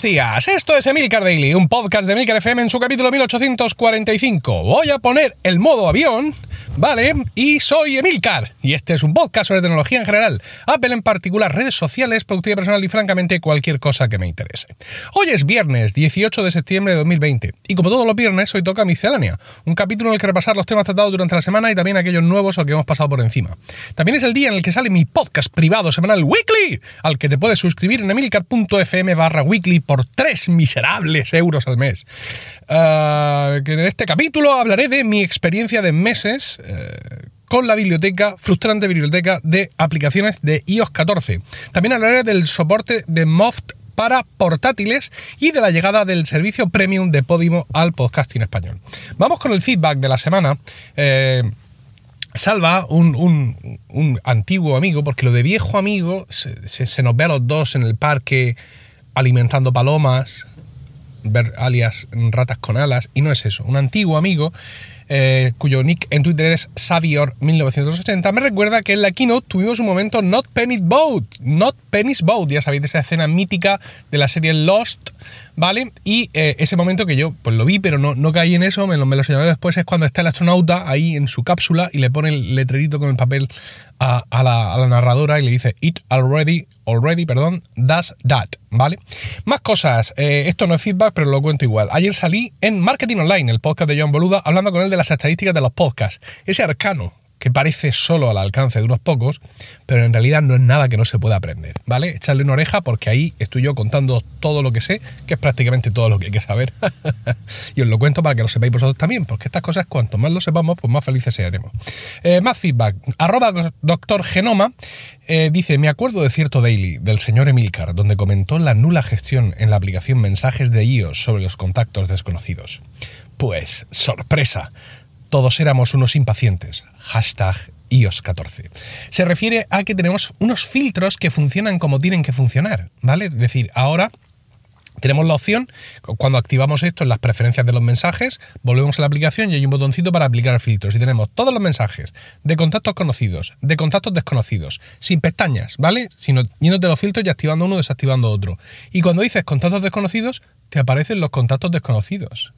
buenos días. Esto es Emilcar Daily, un podcast de Emilcar FM en su capítulo 1845. Voy a poner el modo avión, ¿vale? Y soy Emilcar. Y este es un podcast sobre tecnología en general, Apple en particular, redes sociales, productividad personal y francamente cualquier cosa que me interese. Hoy es viernes 18 de septiembre de 2020 y como todos los viernes hoy toca miscelánea, un capítulo en el que repasar los temas tratados durante la semana y también aquellos nuevos o que hemos pasado por encima. También es el día en el que sale mi podcast privado semanal Weekly, al que te puedes suscribir en emilcar.fm barra weekly por 3 miserables euros al mes. Uh, que en este capítulo hablaré de mi experiencia de meses uh, con la biblioteca, frustrante biblioteca de aplicaciones de iOS 14. También hablaré del soporte de Moft para portátiles y de la llegada del servicio premium de Podimo al podcasting español. Vamos con el feedback de la semana. Eh, Salva, un, un, un, antiguo amigo, porque lo de viejo amigo se, se, se, nos ve a los dos en el parque alimentando palomas, ver alias ratas con alas, y no es eso. Un antiguo amigo eh, cuyo nick en Twitter es Savior1980, me recuerda que en la keynote tuvimos un momento Not Penny's Boat, Not Penny's Boat, ya sabéis, de esa escena mítica de la serie Lost, ¿vale? Y eh, ese momento que yo pues lo vi, pero no, no caí en eso, me lo, me señalé después, es cuando está el astronauta ahí en su cápsula y le pone el letrerito con el papel a, a, la, a la, narradora y le dice It already, already, perdón, does that, ¿vale? Más cosas, eh, esto no es feedback, pero lo cuento igual. Ayer salí en Marketing Online, el podcast de John Boluda, hablando con él de las estadísticas de los podcasts. Ese arcano que parece solo al alcance de unos pocos, pero en realidad no es nada que no se pueda aprender, ¿vale? Echarle una oreja porque ahí estoy yo contando todo lo que sé, que es prácticamente todo lo que hay que saber. y os lo cuento para que lo sepáis vosotros también, porque estas cosas cuanto más lo sepamos, pues más felices seremos. Eh, más feedback. Arroba doctor Genoma eh, dice, me acuerdo de cierto daily del señor Emilcar, donde comentó la nula gestión en la aplicación mensajes de iOS sobre los contactos desconocidos. Pues, sorpresa, todos éramos unos impacientes. Hashtag iOS 14. Se refiere a que tenemos unos filtros que funcionan como tienen que funcionar, ¿vale? Es decir, ahora tenemos la opción, cuando activamos esto en las preferencias de los mensajes, volvemos a la aplicación y hay un botoncito para aplicar filtros. Y tenemos todos los mensajes de contactos conocidos, de contactos desconocidos, sin pestañas, ¿vale? Sino yéndote los filtros y activando uno, desactivando otro. Y cuando dices contactos desconocidos, te aparecen los contactos desconocidos.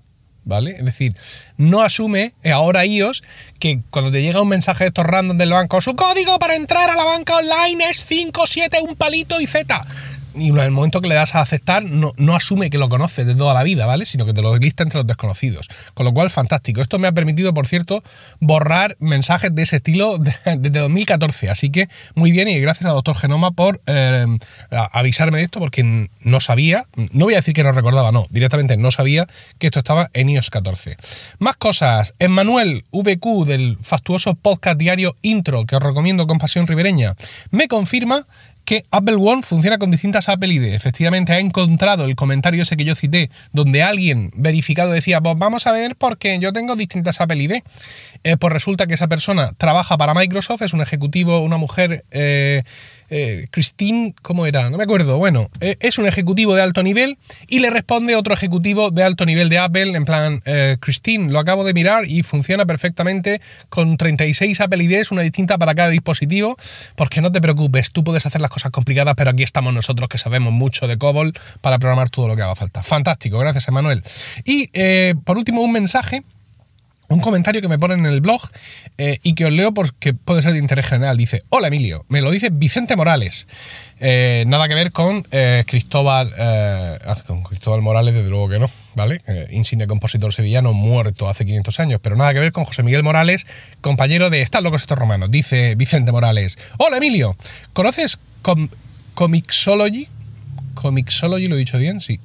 ¿Vale? Es decir, no asume ahora iOS que cuando te llega un mensaje de estos random del banco, su código para entrar a la banca online es 57, un palito y Z y en el momento que le das a aceptar, no, no, asume que lo conoce de toda la vida, ¿vale? Sino que te lo lista entre los desconocidos. Con lo cual, fantástico. Esto me ha permitido, por cierto, borrar mensajes de ese estilo desde 2014. Así que muy bien y gracias a Doctor Genoma por eh, avisarme de esto porque no sabía, no voy a decir que no recordaba, no, directamente no sabía que esto estaba en iOS 14. Más cosas. Emmanuel VQ del fastuoso podcast diario Intro, que os recomiendo con pasión ribereña, me confirma que Apple One funciona con distintas Apple ID. Efectivamente, ha encontrado el comentario ese que yo cité, donde alguien verificado decía, pues vamos a ver porque yo tengo distintas Apple ID. Eh, pues resulta que esa persona trabaja para Microsoft, es un ejecutivo, una mujer... Eh, eh, Christine, ¿cómo era? No me acuerdo. Bueno, eh, es un ejecutivo de alto nivel y le responde otro ejecutivo de alto nivel de Apple, en plan, eh, Christine, lo acabo de mirar y funciona perfectamente con 36 Apple IDs, una distinta para cada dispositivo, porque no te preocupes, tú puedes hacer las cosas complicadas, pero aquí estamos nosotros que sabemos mucho de COBOL para programar todo lo que haga falta. Fantástico, gracias Emanuel. Y por último, un mensaje un comentario que me ponen en el blog eh, y que os leo porque puede ser de interés general. Dice, hola Emilio, me lo dice Vicente Morales. Eh, nada que ver con eh, Cristóbal, ah, con Cristóbal Morales, desde luego que no, ¿vale? insigne compositor sevillano muerto hace 500 años, pero nada que ver con José Miguel Morales, compañero de Están locos estos romanos. Dice Vicente Morales, hola Emilio, ¿conoces com Comixology? Comixology, ¿lo he dicho bien? Sí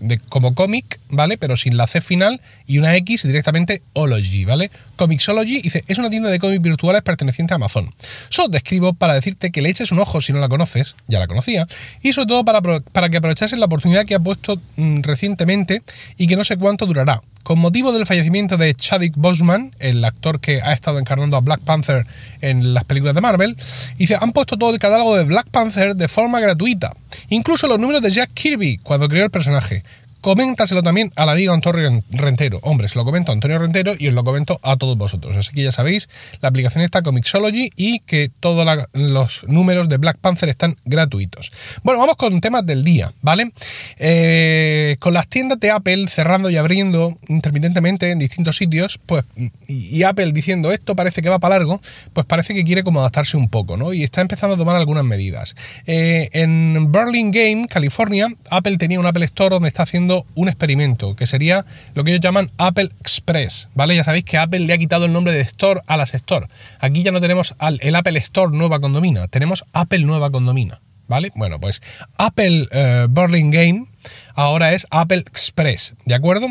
de, como cómic, ¿vale? Pero sin la C final y una X directamente Ology, ¿vale? Comixology dice, es una tienda de cómics virtuales perteneciente a Amazon. Solo te escribo para decirte que le eches un ojo si no la conoces, ya la conocía, y sobre todo para, para que aprovechases la oportunidad que ha puesto mmm, recientemente y que no sé cuánto durará. Con motivo del fallecimiento de Chadwick Boseman, el actor que ha estado encarnando a Black Panther en las películas de Marvel, dice, han puesto todo el catálogo de Black Panther de forma gratuita, incluso los números de Jack Kirby cuando creó el personaje coméntaselo también al amigo Antonio Rentero. Hombre, se lo comento a Antonio Rentero y os lo comento a todos vosotros. Así que ya sabéis, la aplicación está Comixology y que todos los números de Black Panther están gratuitos. Bueno, vamos con temas del día, ¿vale? Eh, con las tiendas de Apple cerrando y abriendo intermitentemente en distintos sitios, pues, y, Apple diciendo esto parece que va para largo, pues parece que quiere como adaptarse un poco, ¿no? Y está empezando a tomar algunas medidas. Eh, en Burlingame, California, Apple tenía un Apple Store donde está haciendo un experimento, que sería lo que ellos llaman Apple Express, ¿vale? Ya sabéis que Apple le ha quitado el nombre de Store a las Store. Aquí ya no tenemos el Apple Store Nueva Condomina, tenemos Apple Nueva Condomina, ¿vale? Bueno, pues Apple uh, Burlingame ahora es Apple Express, ¿de acuerdo?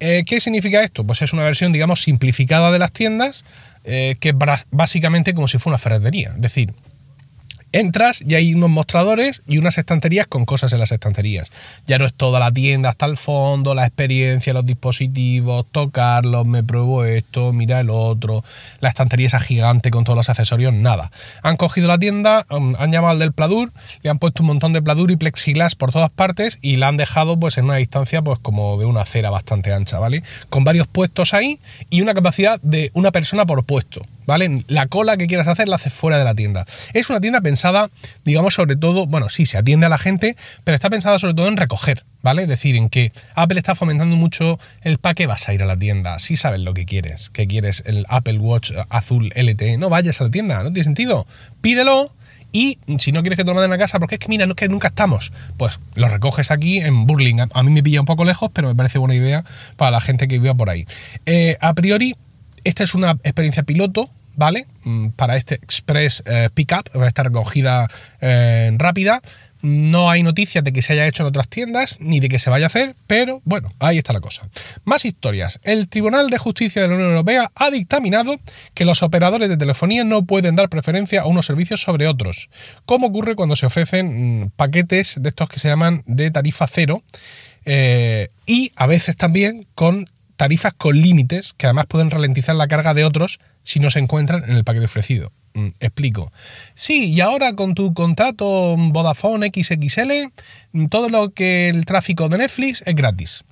Eh, ¿Qué significa esto? Pues es una versión, digamos, simplificada de las tiendas, eh, que básicamente como si fuera una ferretería. Es decir, Entras y hay unos mostradores y unas estanterías con cosas en las estanterías. Ya no es toda la tienda hasta el fondo, la experiencia, los dispositivos, tocarlos, me pruebo esto, mira el otro, la estantería esa gigante con todos los accesorios, nada. Han cogido la tienda, han llamado al del Pladur, le han puesto un montón de Pladur y plexiglas por todas partes y la han dejado pues en una distancia pues como de una acera bastante ancha, ¿vale? Con varios puestos ahí y una capacidad de una persona por puesto. ¿Vale? La cola que quieras hacer la haces fuera de la tienda. Es una tienda pensada, digamos, sobre todo, bueno, sí, se atiende a la gente, pero está pensada sobre todo en recoger, ¿vale? Es decir, en que Apple está fomentando mucho el para qué vas a ir a la tienda, si sabes lo que quieres, que quieres el Apple Watch azul LTE, no vayas a la tienda, no tiene sentido, pídelo. Y si no quieres que te lo manden a casa, porque es que mira, no es que nunca estamos, pues lo recoges aquí en Burlingame. A mí me pilla un poco lejos, pero me parece buena idea para la gente que viva por ahí. Eh, a priori, esta es una experiencia piloto, ¿vale? Mm, para este Express eh, Pickup, esta recogida eh, rápida. No hay noticias de que se haya hecho en otras tiendas ni de que se vaya a hacer, pero bueno, ahí está la cosa. Más historias. El Tribunal de Justicia de la Unión Europea ha dictaminado que los operadores de telefonía no pueden dar preferencia a unos servicios sobre otros, como ocurre cuando se ofrecen mm, paquetes de estos que se llaman de tarifa cero eh, y a veces también con tarifas con límites que además pueden ralentizar la carga de otros si no se encuentran en el paquete ofrecido. Mm, explico. Sí, y ahora con tu contrato Vodafone XXL, mm, todo lo que el tráfico de Netflix es gratis.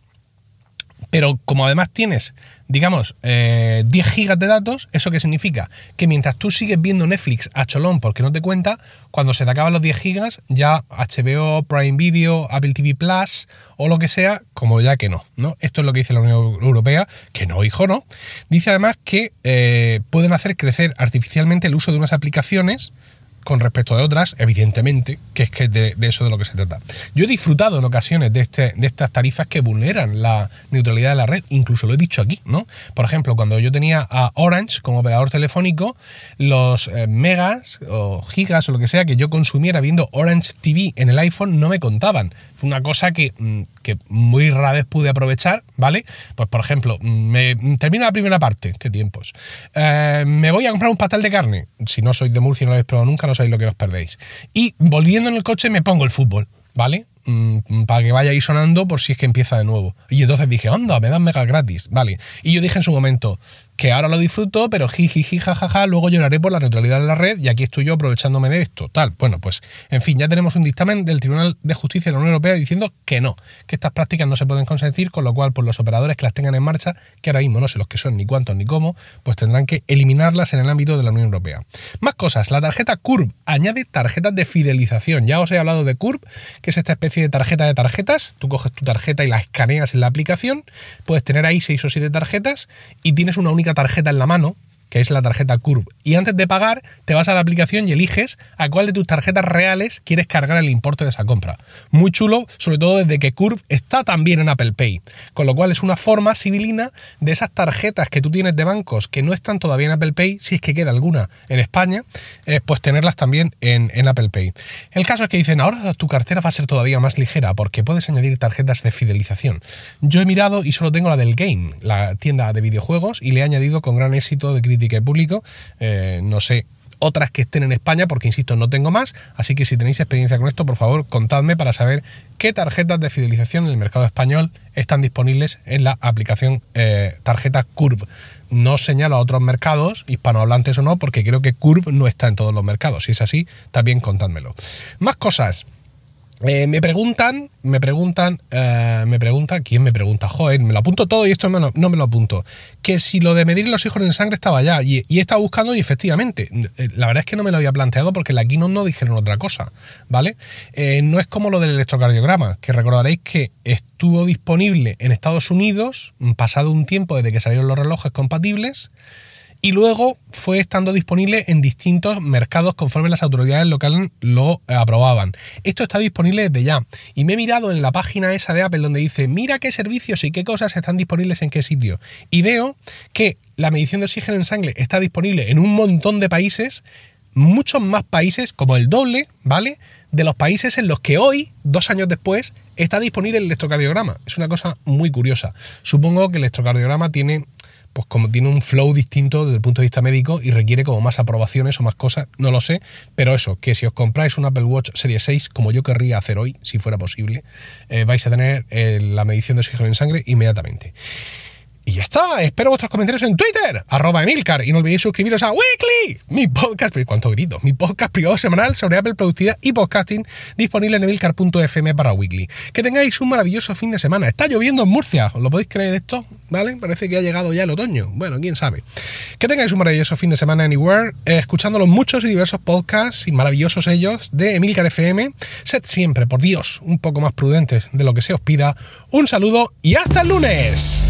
Pero como además tienes digamos, 10 eh, gigas de datos, ¿eso qué significa? Que mientras tú sigues viendo Netflix a cholón porque no te cuenta, cuando se te acaban los 10 gigas, ya HBO, Prime Video, Apple TV Plus o lo que sea, como ya que no, ¿no? Esto es lo que dice la Unión Europea, que no, hijo, no. Dice además que eh, pueden hacer crecer artificialmente el uso de unas aplicaciones con respecto de otras, evidentemente, que es que de, eso de lo que se trata. Yo he disfrutado en ocasiones de, este, de estas tarifas que vulneran la neutralidad de la red, incluso lo he dicho aquí, ¿no? Por ejemplo, cuando yo tenía a Orange como operador telefónico, los eh, megas o gigas o lo que sea que yo consumiera viendo Orange TV en el iPhone no me contaban. Fue una cosa que, mm, que muy rara vez pude aprovechar, ¿vale? Pues por ejemplo, mm, me termina la primera parte, qué tiempos. Eh, me voy a comprar un pastel de carne. Si no sois de Murcia y no lo habéis probado nunca, no sabéis lo que os perdéis. Y volviendo en el coche me pongo el fútbol, ¿vale? Mm, para que vaya ahí sonando por si es que empieza de nuevo. Y entonces dije, anda, me dan mega gratis, ¿vale? Y yo dije en su momento, que ahora lo disfruto, pero jiji, jajaja, luego lloraré por la neutralidad de la red y aquí estoy yo aprovechándome de esto, tal. Bueno, pues, en fin, ya tenemos un dictamen del Tribunal de Justicia de la Unión Europea diciendo que no, que estas prácticas no se pueden consentir, con lo cual, pues, los operadores que las tengan en marcha, que ahora mismo no sé los que son, ni cuántos, ni cómo, pues tendrán que eliminarlas en el ámbito de la Unión Europea. Más cosas, la tarjeta CURB añade tarjetas de fidelización. Ya os he hablado de CURB, que es esta especie de tarjeta de tarjetas. Tú coges tu tarjeta y la escaneas en la aplicación, puedes tener ahí seis o siete tarjetas y tienes una única tarjeta en la mano que es la tarjeta Curve. Y antes de pagar, te vas a la aplicación y eliges a cuál de tus tarjetas reales quieres cargar el importe de esa compra. Muy chulo, sobre todo desde que Curve está también en Apple Pay. Con lo cual es una forma civilina de esas tarjetas que tú tienes de bancos que no están todavía en Apple Pay, si es que queda alguna en España, eh, pues tenerlas también en, en, Apple Pay. El caso es que dicen, ahora tu cartera va a ser todavía más ligera porque puedes añadir tarjetas de fidelización. Yo he mirado y solo tengo la del Game, la tienda de videojuegos, y le he añadido con gran éxito de crítica y público. Eh, no sé otras que estén en España, porque insisto, no tengo más. Así que si tenéis experiencia con esto, por favor, contadme para saber qué tarjetas de fidelización en el mercado español están disponibles en la aplicación eh, tarjeta Curve. No señalo a otros mercados, hispanohablantes o no, porque creo que Curve no está en todos los mercados. Si es así, también contádmelo. Más cosas. Eh, me preguntan, me preguntan, eh, me pregunta, ¿quién me pregunta? Joder, me lo apunto todo y esto no, me lo apunto. Que si lo de medir los hijos en sangre estaba ya y, he estado buscando y efectivamente, eh, la verdad es que no me lo había planteado porque la Keynote no dijeron otra cosa, ¿vale? no es como lo del electrocardiograma, que recordaréis que estuvo disponible en Estados Unidos, pasado un tiempo desde que salieron los relojes compatibles, y luego fue estando disponible en distintos mercados conforme las autoridades locales lo aprobaban. Esto está disponible desde ya. Y me he mirado en la página esa de Apple donde dice, mira qué servicios y qué cosas están disponibles en qué sitio. Y veo que la medición de oxígeno en sangre está disponible en un montón de países, muchos más países, como el doble, ¿vale? De los países en los que hoy, dos años después, está disponible el electrocardiograma. Es una cosa muy curiosa. Supongo que el electrocardiograma tiene pues como tiene un flow distinto desde el punto de vista médico y requiere como más aprobaciones o más cosas, no lo sé, pero eso, que si os compráis un Apple Watch Serie 6, como yo querría hacer hoy, si fuera posible, eh, vais a tener eh, la medición de oxígeno en sangre inmediatamente. Y ya está, espero vuestros comentarios en Twitter, arroba Emilcar, y no olvidéis suscribiros a Weekly, mi podcast, cuánto grito, mi podcast privado semanal sobre Apple Productividad y Podcasting, disponible en emilcar.fm para Weekly. Que tengáis un maravilloso fin de semana. Está lloviendo en Murcia, ¿os lo podéis creer esto? ¿Vale? Parece que ha llegado ya el otoño. Bueno, quién sabe. Que tengáis un maravilloso fin de semana anywhere, eh, escuchando los muchos y diversos podcasts y maravillosos ellos de Emilcar FM. Sed siempre, por Dios, un poco más prudentes de lo que se os pida. Un saludo y hasta el lunes.